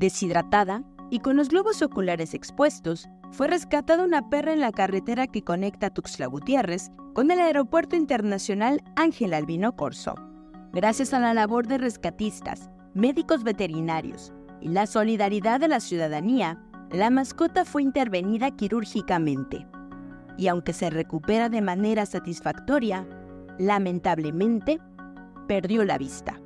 Deshidratada y con los globos oculares expuestos, fue rescatada una perra en la carretera que conecta Tuxtla Gutiérrez con el Aeropuerto Internacional Ángel Albino Corso. Gracias a la labor de rescatistas, médicos veterinarios y la solidaridad de la ciudadanía, la mascota fue intervenida quirúrgicamente. Y aunque se recupera de manera satisfactoria, lamentablemente perdió la vista.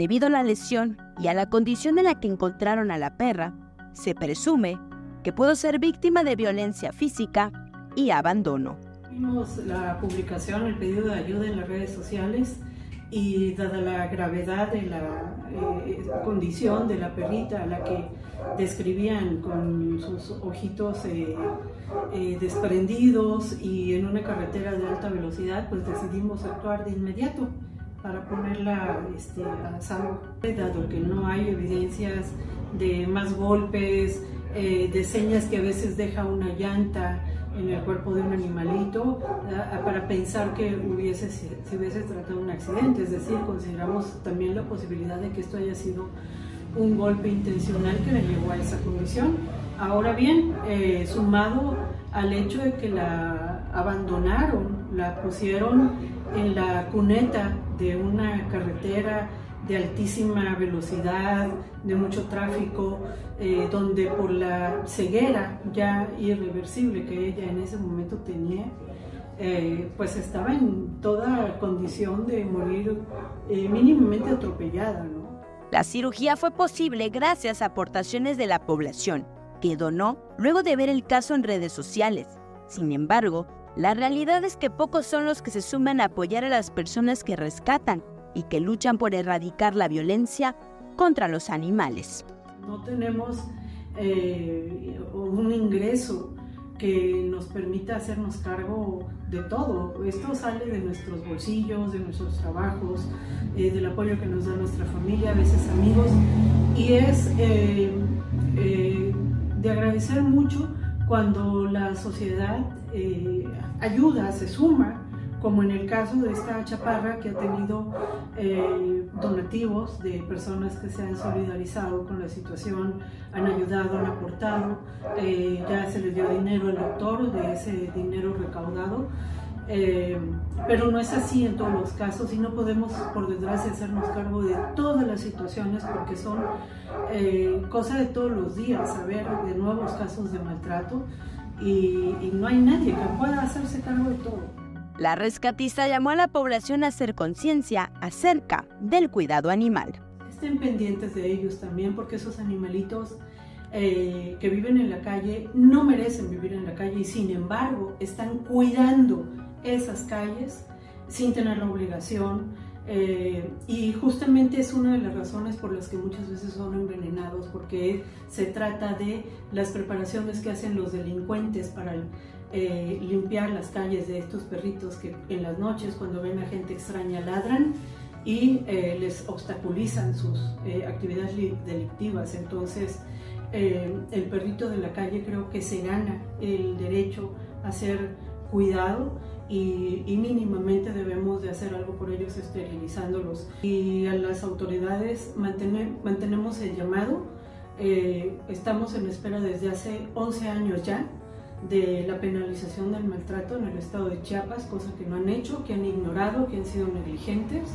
Debido a la lesión y a la condición en la que encontraron a la perra, se presume que pudo ser víctima de violencia física y abandono. Vimos la publicación, el pedido de ayuda en las redes sociales y dada la gravedad de la eh, condición de la perrita a la que describían con sus ojitos eh, eh, desprendidos y en una carretera de alta velocidad, pues decidimos actuar de inmediato para ponerla este, a salvo, dado que no hay evidencias de más golpes, de señas que a veces deja una llanta, en el cuerpo de un animalito para pensar que hubiese, se hubiese tratado un accidente. Es decir, consideramos también la posibilidad de que esto haya sido un golpe intencional que le llevó a esa condición. Ahora bien, eh, sumado al hecho de que la abandonaron, la pusieron en la cuneta de una carretera de altísima velocidad, de mucho tráfico, eh, donde por la ceguera ya irreversible que ella en ese momento tenía, eh, pues estaba en toda condición de morir eh, mínimamente atropellada. La cirugía fue posible gracias a aportaciones de la población, que donó luego de ver el caso en redes sociales. Sin embargo, la realidad es que pocos son los que se suman a apoyar a las personas que rescatan y que luchan por erradicar la violencia contra los animales. No tenemos eh, un ingreso que nos permita hacernos cargo de todo. Esto sale de nuestros bolsillos, de nuestros trabajos, eh, del apoyo que nos da nuestra familia, a veces amigos, y es eh, de agradecer mucho cuando la sociedad ayuda, se suma como en el caso de esta chaparra que ha tenido eh, donativos de personas que se han solidarizado con la situación, han ayudado, han aportado, eh, ya se le dio dinero al autor de ese dinero recaudado. Eh, pero no es así en todos los casos y no podemos, por desgracia, hacernos cargo de todas las situaciones porque son cosas de todos los días, saber de nuevos casos de maltrato y, y no hay nadie que pueda hacerse cargo de todo. La rescatista llamó a la población a hacer conciencia acerca del cuidado animal. Estén pendientes de ellos también porque esos animalitos eh, que viven en la calle no merecen vivir en la calle y sin embargo están cuidando esas calles sin tener la obligación. Eh, y justamente es una de las razones por las que muchas veces son envenenados, porque se trata de las preparaciones que hacen los delincuentes para eh, limpiar las calles de estos perritos que en las noches cuando ven a gente extraña ladran y eh, les obstaculizan sus eh, actividades delictivas. Entonces, el perrito de la calle creo que se gana el derecho a ser cuidado y, mínimamente debemos de hacer algo por ellos esterilizándolos. Y a las autoridades mantenemos el llamado. estamos en espera desde hace 11 años ya de la penalización del maltrato en el estado de Chiapas, cosa que no han hecho, que han ignorado, que han sido negligentes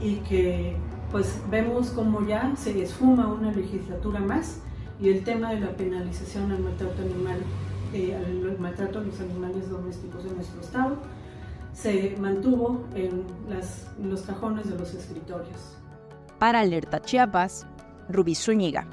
y que pues vemos como ya se esfuma una legislatura más y el tema de la penalización al maltrato animal, eh, al maltrato a los animales domésticos en nuestro estado, se mantuvo en, en los cajones de los escritorios. Para Alerta Chiapas, Rubí Zúñiga.